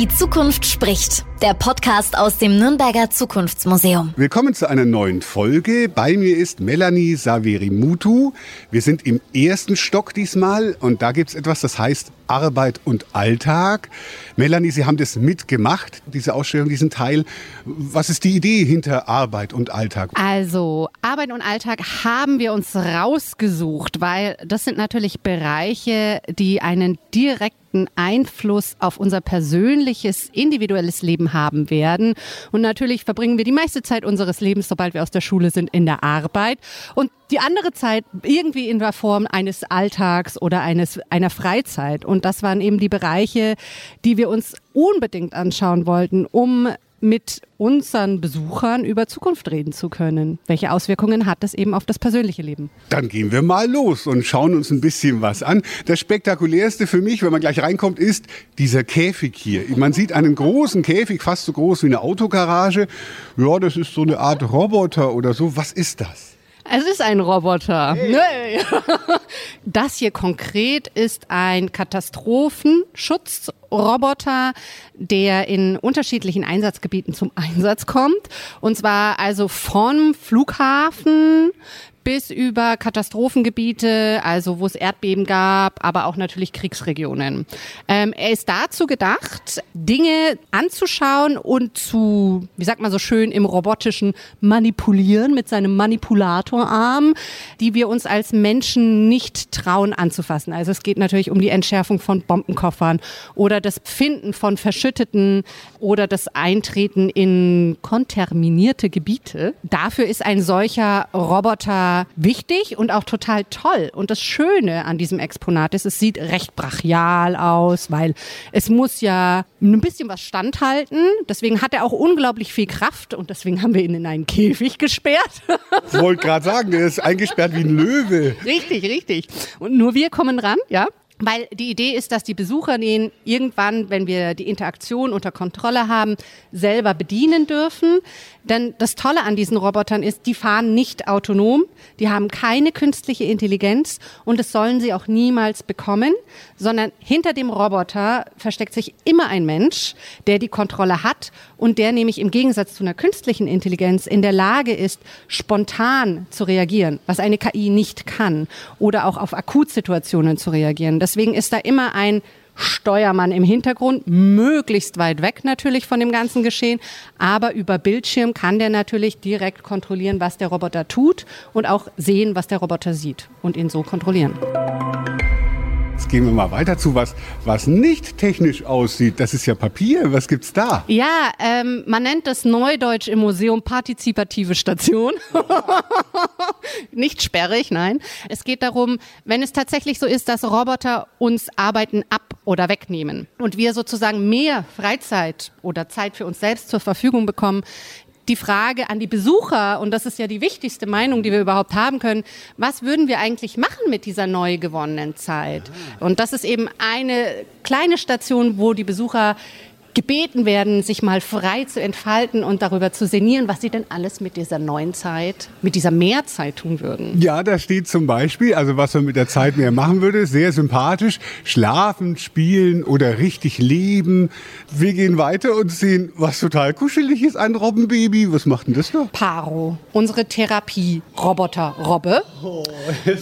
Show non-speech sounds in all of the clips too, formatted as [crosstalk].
Die Zukunft spricht. Der Podcast aus dem Nürnberger Zukunftsmuseum. Willkommen zu einer neuen Folge. Bei mir ist Melanie Saverimutu. Wir sind im ersten Stock diesmal und da gibt es etwas, das heißt Arbeit und Alltag. Melanie, Sie haben das mitgemacht, diese Ausstellung, diesen Teil. Was ist die Idee hinter Arbeit und Alltag? Also, Arbeit und Alltag haben wir uns rausgesucht, weil das sind natürlich Bereiche, die einen direkten Einfluss auf unser persönliches, individuelles Leben haben werden. Und natürlich verbringen wir die meiste Zeit unseres Lebens, sobald wir aus der Schule sind, in der Arbeit. Und die andere Zeit irgendwie in der Form eines Alltags oder eines, einer Freizeit. Und das waren eben die Bereiche, die wir uns unbedingt anschauen wollten, um mit unseren Besuchern über Zukunft reden zu können. Welche Auswirkungen hat das eben auf das persönliche Leben? Dann gehen wir mal los und schauen uns ein bisschen was an. Das spektakulärste für mich, wenn man gleich reinkommt, ist dieser Käfig hier. Man sieht einen großen Käfig, fast so groß wie eine Autogarage. Ja, das ist so eine Art Roboter oder so. Was ist das? Es ist ein Roboter. Hey. [laughs] Das hier konkret ist ein Katastrophenschutzroboter, der in unterschiedlichen Einsatzgebieten zum Einsatz kommt. Und zwar also vom Flughafen bis über Katastrophengebiete, also wo es Erdbeben gab, aber auch natürlich Kriegsregionen. Ähm, er ist dazu gedacht, Dinge anzuschauen und zu, wie sagt man so schön, im robotischen manipulieren mit seinem Manipulatorarm, die wir uns als Menschen nicht trauen anzufassen. Also es geht natürlich um die Entschärfung von Bombenkoffern oder das Finden von verschütteten oder das Eintreten in konterminierte Gebiete. Dafür ist ein solcher Roboter wichtig und auch total toll. Und das Schöne an diesem Exponat ist, es sieht recht brachial aus, weil es muss ja ein bisschen was standhalten. Deswegen hat er auch unglaublich viel Kraft und deswegen haben wir ihn in einen Käfig gesperrt. Ich wollte gerade sagen, er ist eingesperrt wie ein Löwe. Richtig, richtig. Und nur wir kommen ran, ja. Weil die Idee ist, dass die Besucher den irgendwann, wenn wir die Interaktion unter Kontrolle haben, selber bedienen dürfen. Denn das Tolle an diesen Robotern ist, die fahren nicht autonom, die haben keine künstliche Intelligenz und das sollen sie auch niemals bekommen, sondern hinter dem Roboter versteckt sich immer ein Mensch, der die Kontrolle hat und der nämlich im Gegensatz zu einer künstlichen Intelligenz in der Lage ist, spontan zu reagieren, was eine KI nicht kann, oder auch auf Akutsituationen zu reagieren. Deswegen ist da immer ein Steuermann im Hintergrund, möglichst weit weg natürlich von dem ganzen Geschehen, aber über Bildschirm kann der natürlich direkt kontrollieren, was der Roboter tut und auch sehen, was der Roboter sieht und ihn so kontrollieren. Jetzt gehen wir mal weiter zu was, was nicht technisch aussieht. Das ist ja Papier. Was gibt's da? Ja, ähm, man nennt das Neudeutsch im Museum partizipative Station. [laughs] nicht sperrig, nein. Es geht darum, wenn es tatsächlich so ist, dass Roboter uns Arbeiten ab oder wegnehmen und wir sozusagen mehr Freizeit oder Zeit für uns selbst zur Verfügung bekommen, die Frage an die Besucher, und das ist ja die wichtigste Meinung, die wir überhaupt haben können, was würden wir eigentlich machen mit dieser neu gewonnenen Zeit? Und das ist eben eine kleine Station, wo die Besucher gebeten werden, sich mal frei zu entfalten und darüber zu sinnieren, was sie denn alles mit dieser neuen Zeit, mit dieser Mehrzeit tun würden. Ja, da steht zum Beispiel, also was man mit der Zeit mehr machen würde, sehr sympathisch, schlafen, spielen oder richtig leben. Wir gehen weiter und sehen, was total kuschelig ist, ein Robbenbaby. Was macht denn das noch? Paro, unsere Therapie-Roboter-Robbe. Oh,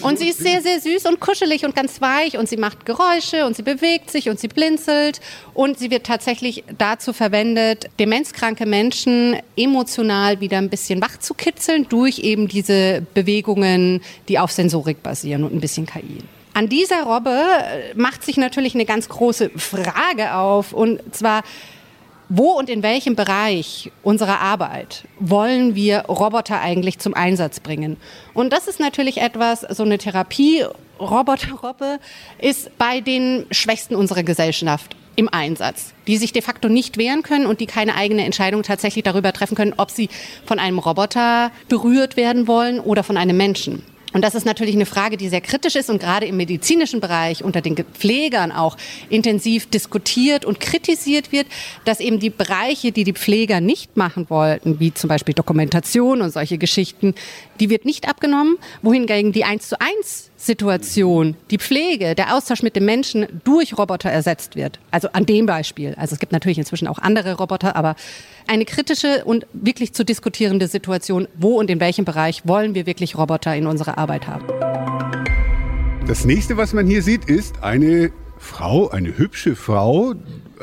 und sie ist sehr, sehr süß und kuschelig und ganz weich und sie macht Geräusche und sie bewegt sich und sie blinzelt und sie wird tatsächlich dazu verwendet, demenzkranke Menschen emotional wieder ein bisschen wach zu kitzeln durch eben diese Bewegungen, die auf Sensorik basieren und ein bisschen KI. An dieser Robbe äh, macht sich natürlich eine ganz große Frage auf und zwar, wo und in welchem Bereich unserer Arbeit wollen wir Roboter eigentlich zum Einsatz bringen? Und das ist natürlich etwas, so eine Therapie, Roboterrobbe, ist bei den Schwächsten unserer Gesellschaft im Einsatz, die sich de facto nicht wehren können und die keine eigene Entscheidung tatsächlich darüber treffen können, ob sie von einem Roboter berührt werden wollen oder von einem Menschen. Und das ist natürlich eine Frage, die sehr kritisch ist und gerade im medizinischen Bereich unter den Pflegern auch intensiv diskutiert und kritisiert wird, dass eben die Bereiche, die die Pfleger nicht machen wollten, wie zum Beispiel Dokumentation und solche Geschichten, die wird nicht abgenommen, wohingegen die eins zu eins Situation die Pflege, der Austausch mit dem Menschen durch Roboter ersetzt wird. Also an dem Beispiel. Also es gibt natürlich inzwischen auch andere Roboter, aber eine kritische und wirklich zu diskutierende Situation, wo und in welchem Bereich wollen wir wirklich Roboter in unserer Arbeit haben. Das nächste, was man hier sieht, ist eine Frau, eine hübsche Frau,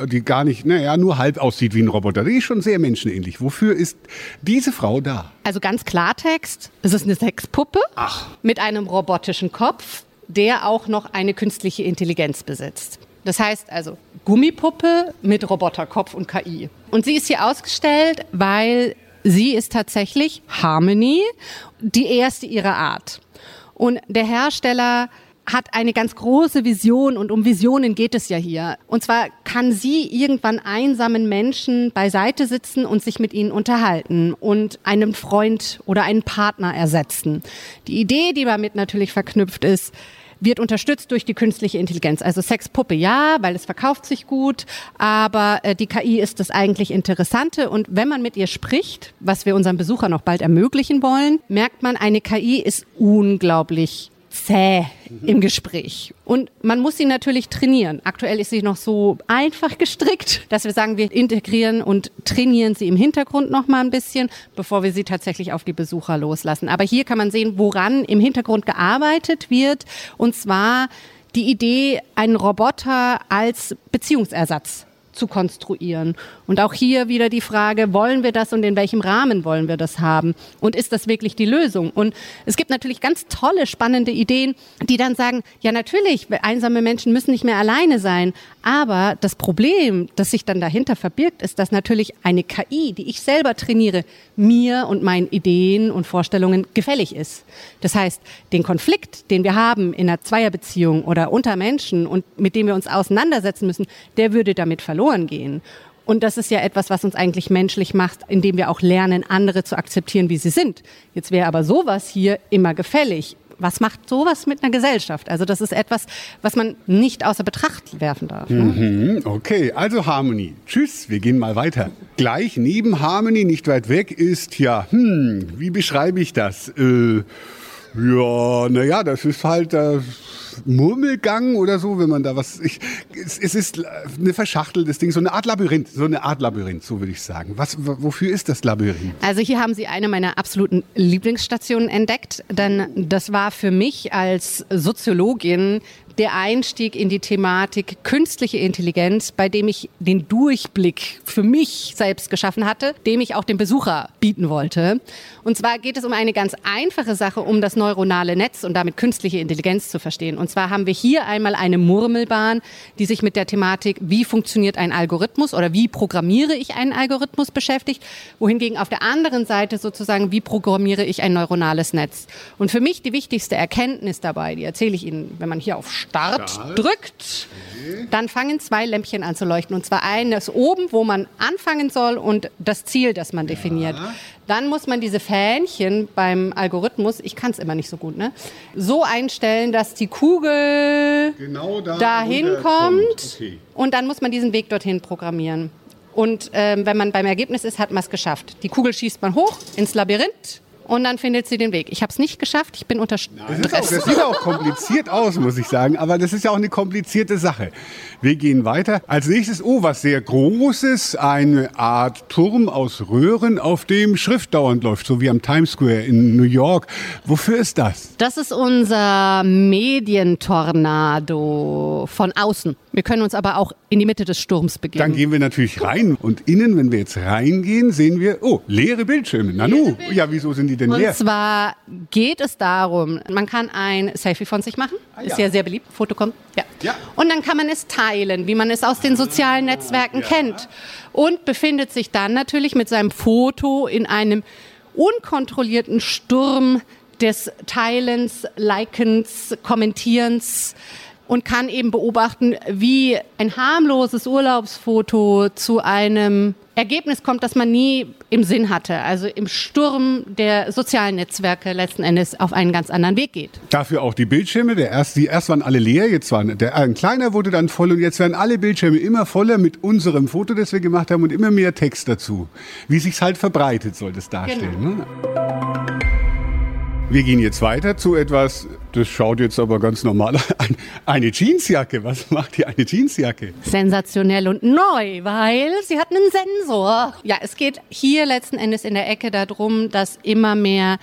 die gar nicht, naja, nur halb aussieht wie ein Roboter. Die ist schon sehr menschenähnlich. Wofür ist diese Frau da? Also ganz Klartext, es ist eine Sexpuppe Ach. mit einem robotischen Kopf, der auch noch eine künstliche Intelligenz besitzt. Das heißt also Gummipuppe mit Roboterkopf und KI. Und sie ist hier ausgestellt, weil sie ist tatsächlich Harmony, die erste ihrer Art. Und der Hersteller hat eine ganz große Vision und um Visionen geht es ja hier. Und zwar kann sie irgendwann einsamen Menschen beiseite sitzen und sich mit ihnen unterhalten und einen Freund oder einen Partner ersetzen. Die Idee, die damit natürlich verknüpft ist, wird unterstützt durch die künstliche Intelligenz. Also Sexpuppe ja, weil es verkauft sich gut, aber äh, die KI ist das eigentlich Interessante. Und wenn man mit ihr spricht, was wir unseren Besuchern noch bald ermöglichen wollen, merkt man, eine KI ist unglaublich zäh im Gespräch. Und man muss sie natürlich trainieren. Aktuell ist sie noch so einfach gestrickt, dass wir sagen, wir integrieren und trainieren sie im Hintergrund noch mal ein bisschen, bevor wir sie tatsächlich auf die Besucher loslassen. Aber hier kann man sehen, woran im Hintergrund gearbeitet wird. Und zwar die Idee, einen Roboter als Beziehungsersatz zu konstruieren. Und auch hier wieder die Frage, wollen wir das und in welchem Rahmen wollen wir das haben? Und ist das wirklich die Lösung? Und es gibt natürlich ganz tolle, spannende Ideen, die dann sagen, ja natürlich, einsame Menschen müssen nicht mehr alleine sein. Aber das Problem, das sich dann dahinter verbirgt, ist, dass natürlich eine KI, die ich selber trainiere, mir und meinen Ideen und Vorstellungen gefällig ist. Das heißt, den Konflikt, den wir haben in einer Zweierbeziehung oder unter Menschen und mit dem wir uns auseinandersetzen müssen, der würde damit verloren gehen. Und das ist ja etwas, was uns eigentlich menschlich macht, indem wir auch lernen, andere zu akzeptieren, wie sie sind. Jetzt wäre aber sowas hier immer gefällig. Was macht sowas mit einer Gesellschaft? Also das ist etwas, was man nicht außer Betracht werfen darf. Ne? Mhm, okay, also Harmony. Tschüss, wir gehen mal weiter. Gleich neben Harmony, nicht weit weg, ist ja, hm, wie beschreibe ich das? Äh, ja, naja, das ist halt das Murmelgang oder so, wenn man da was. Ich, es, es ist eine verschachteltes Ding, so eine Art Labyrinth, so eine Art Labyrinth, so würde ich sagen. Was, wofür ist das Labyrinth? Also hier haben Sie eine meiner absoluten Lieblingsstationen entdeckt, denn das war für mich als Soziologin der Einstieg in die Thematik künstliche Intelligenz, bei dem ich den Durchblick für mich selbst geschaffen hatte, dem ich auch dem Besucher bieten wollte. Und zwar geht es um eine ganz einfache Sache, um das neuronale Netz und damit künstliche Intelligenz zu verstehen. Und zwar haben wir hier einmal eine Murmelbahn, die sich mit der Thematik, wie funktioniert ein Algorithmus oder wie programmiere ich einen Algorithmus beschäftigt, wohingegen auf der anderen Seite sozusagen, wie programmiere ich ein neuronales Netz. Und für mich die wichtigste Erkenntnis dabei, die erzähle ich Ihnen, wenn man hier auf Start, Start. drückt, okay. dann fangen zwei Lämpchen an zu leuchten. Und zwar eines oben, wo man anfangen soll und das Ziel, das man definiert. Ja. Dann muss man diese Fähnchen beim Algorithmus, ich kann es immer nicht so gut, ne, so einstellen, dass die Kugel genau da dahin kommt. Okay. Und dann muss man diesen Weg dorthin programmieren. Und ähm, wenn man beim Ergebnis ist, hat man es geschafft. Die Kugel schießt man hoch ins Labyrinth und dann findet sie den Weg. Ich habe es nicht geschafft, ich bin unter Stress. Das, auch, das sieht auch kompliziert aus, muss ich sagen, aber das ist ja auch eine komplizierte Sache. Wir gehen weiter. Als nächstes, oh, was sehr Großes, eine Art Turm aus Röhren, auf dem Schrift dauernd läuft, so wie am Times Square in New York. Wofür ist das? Das ist unser Medientornado von außen. Wir können uns aber auch in die Mitte des Sturms begeben. Dann gehen wir natürlich rein und innen, wenn wir jetzt reingehen, sehen wir, oh, leere Bildschirme. Nanu, leere Bildschirme. ja, wieso sind die denn und? Und zwar geht es darum, man kann ein Selfie von sich machen, ah, ja. ist ja sehr beliebt, Foto kommt, ja. ja. Und dann kann man es teilen, wie man es aus den sozialen Netzwerken ja. kennt. Und befindet sich dann natürlich mit seinem Foto in einem unkontrollierten Sturm des Teilens, Likens, Kommentierens und kann eben beobachten, wie ein harmloses Urlaubsfoto zu einem Ergebnis kommt, das man nie im Sinn hatte. Also im Sturm der sozialen Netzwerke letzten Endes auf einen ganz anderen Weg geht. Dafür auch die Bildschirme. Der erst, die erst waren alle leer, jetzt waren der ein kleiner wurde dann voll und jetzt werden alle Bildschirme immer voller mit unserem Foto, das wir gemacht haben und immer mehr Text dazu. Wie sich's halt verbreitet, soll das darstellen. Genau. Ne? Wir gehen jetzt weiter zu etwas Das schaut jetzt aber ganz normal [laughs] an. Eine Jeansjacke. Was macht hier eine Jeansjacke? Sensationell und neu, weil sie hat einen Sensor. Ja, es geht hier letzten Endes in der Ecke darum, dass immer mehr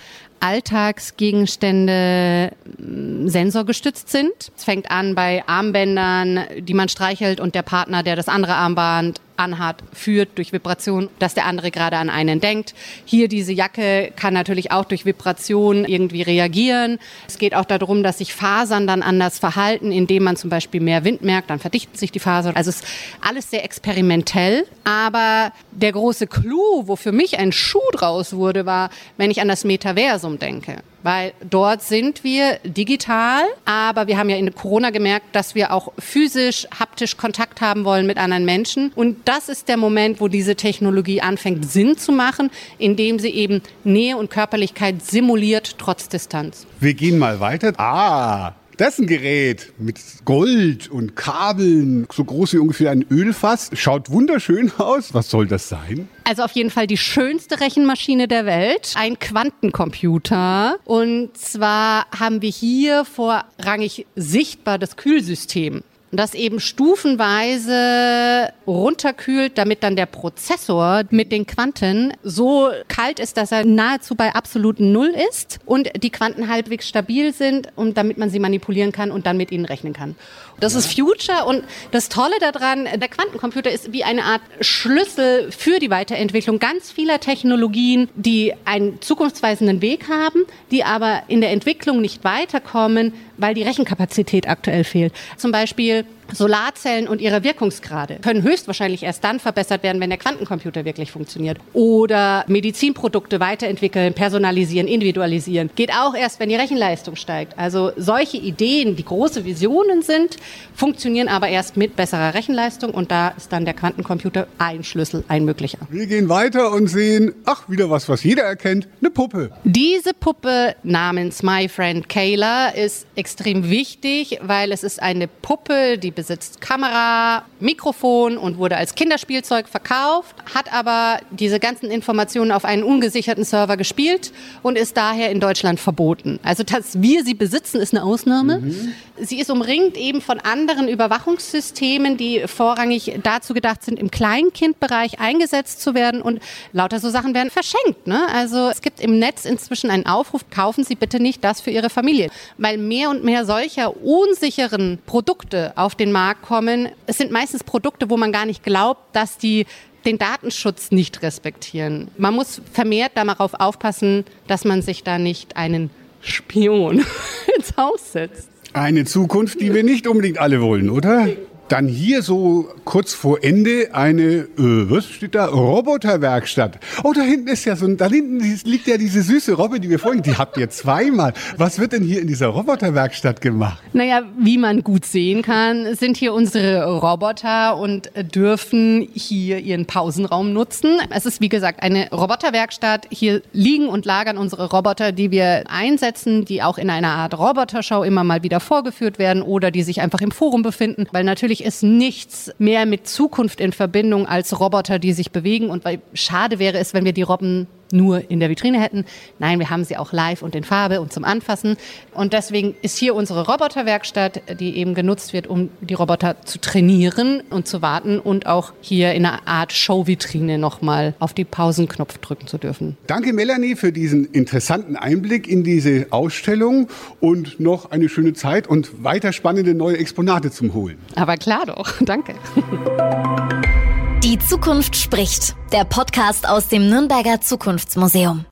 Alltagsgegenstände mm, sensorgestützt sind. Es fängt an bei Armbändern, die man streichelt und der Partner, der das andere Armband anhat, führt durch Vibration, dass der andere gerade an einen denkt. Hier diese Jacke kann natürlich auch durch Vibration irgendwie reagieren. Es geht auch darum, dass sich Fasern dann anders verhalten, indem man zum Beispiel mehr Wind merkt, dann verdichten sich die Fasern. Also es ist alles sehr experimentell. Aber der große Clou, wo für mich ein Schuh draus wurde, war, wenn ich an das Metaversum denke weil dort sind wir digital, aber wir haben ja in Corona gemerkt, dass wir auch physisch, haptisch Kontakt haben wollen mit anderen Menschen. Und das ist der Moment, wo diese Technologie anfängt Sinn zu machen, indem sie eben Nähe und Körperlichkeit simuliert trotz Distanz. Wir gehen mal weiter. Ah, das ist ein Gerät mit Gold und Kabeln, so groß wie ungefähr ein Ölfass. Schaut wunderschön aus. Was soll das sein? Also auf jeden Fall die schönste Rechenmaschine der Welt, ein Quantencomputer. Und zwar haben wir hier vorrangig sichtbar das Kühlsystem das eben stufenweise runterkühlt, damit dann der Prozessor mit den Quanten so kalt ist, dass er nahezu bei absoluten Null ist und die Quanten halbwegs stabil sind und damit man sie manipulieren kann und dann mit ihnen rechnen kann. Das ist Future und das Tolle daran, der Quantencomputer ist wie eine Art Schlüssel für die Weiterentwicklung ganz vieler Technologien, die einen zukunftsweisenden Weg haben, die aber in der Entwicklung nicht weiterkommen, weil die Rechenkapazität aktuell fehlt. Zum Beispiel Solarzellen und ihre Wirkungsgrade können höchstwahrscheinlich erst dann verbessert werden, wenn der Quantencomputer wirklich funktioniert. Oder Medizinprodukte weiterentwickeln, personalisieren, individualisieren. Geht auch erst, wenn die Rechenleistung steigt. Also solche Ideen, die große Visionen sind, funktionieren aber erst mit besserer Rechenleistung und da ist dann der Quantencomputer ein Schlüssel, ein möglicher. Wir gehen weiter und sehen, ach, wieder was, was jeder erkennt, eine Puppe. Diese Puppe namens My Friend Kayla ist extrem wichtig, weil es ist eine Puppe, die besitzt Kamera, Mikrofon und wurde als Kinderspielzeug verkauft, hat aber diese ganzen Informationen auf einen ungesicherten Server gespielt und ist daher in Deutschland verboten. Also, dass wir sie besitzen, ist eine Ausnahme. Mhm. Sie ist umringt eben von anderen Überwachungssystemen, die vorrangig dazu gedacht sind, im Kleinkindbereich eingesetzt zu werden und lauter so Sachen werden verschenkt. Ne? Also es gibt im Netz inzwischen einen Aufruf, kaufen Sie bitte nicht das für Ihre Familie, weil mehr und mehr solcher unsicheren Produkte auf den Markt kommen. Es sind meistens Produkte, wo man gar nicht glaubt, dass die den Datenschutz nicht respektieren. Man muss vermehrt darauf aufpassen, dass man sich da nicht einen Spion [laughs] ins Haus setzt. Eine Zukunft, die wir nicht unbedingt alle wollen, oder? Dann hier so kurz vor Ende eine, äh, was steht da? Roboterwerkstatt. Oh, da hinten ist ja so, da hinten liegt ja diese süße Robbe, die wir vorhin, die habt ihr zweimal. Was wird denn hier in dieser Roboterwerkstatt gemacht? Naja, wie man gut sehen kann, sind hier unsere Roboter und dürfen hier ihren Pausenraum nutzen. Es ist wie gesagt eine Roboterwerkstatt. Hier liegen und lagern unsere Roboter, die wir einsetzen, die auch in einer Art Robotershow immer mal wieder vorgeführt werden oder die sich einfach im Forum befinden, weil natürlich natürlich ist nichts mehr mit Zukunft in Verbindung als Roboter, die sich bewegen. Und weil schade wäre es, wenn wir die Robben nur in der Vitrine hätten. Nein, wir haben sie auch live und in Farbe und zum Anfassen. Und deswegen ist hier unsere Roboterwerkstatt, die eben genutzt wird, um die Roboter zu trainieren und zu warten und auch hier in einer Art Showvitrine nochmal auf die Pausenknopf drücken zu dürfen. Danke, Melanie, für diesen interessanten Einblick in diese Ausstellung und noch eine schöne Zeit und weiter spannende neue Exponate zum Holen. Aber klar doch. [laughs] Danke. Die Zukunft spricht. Der Podcast aus dem Nürnberger Zukunftsmuseum.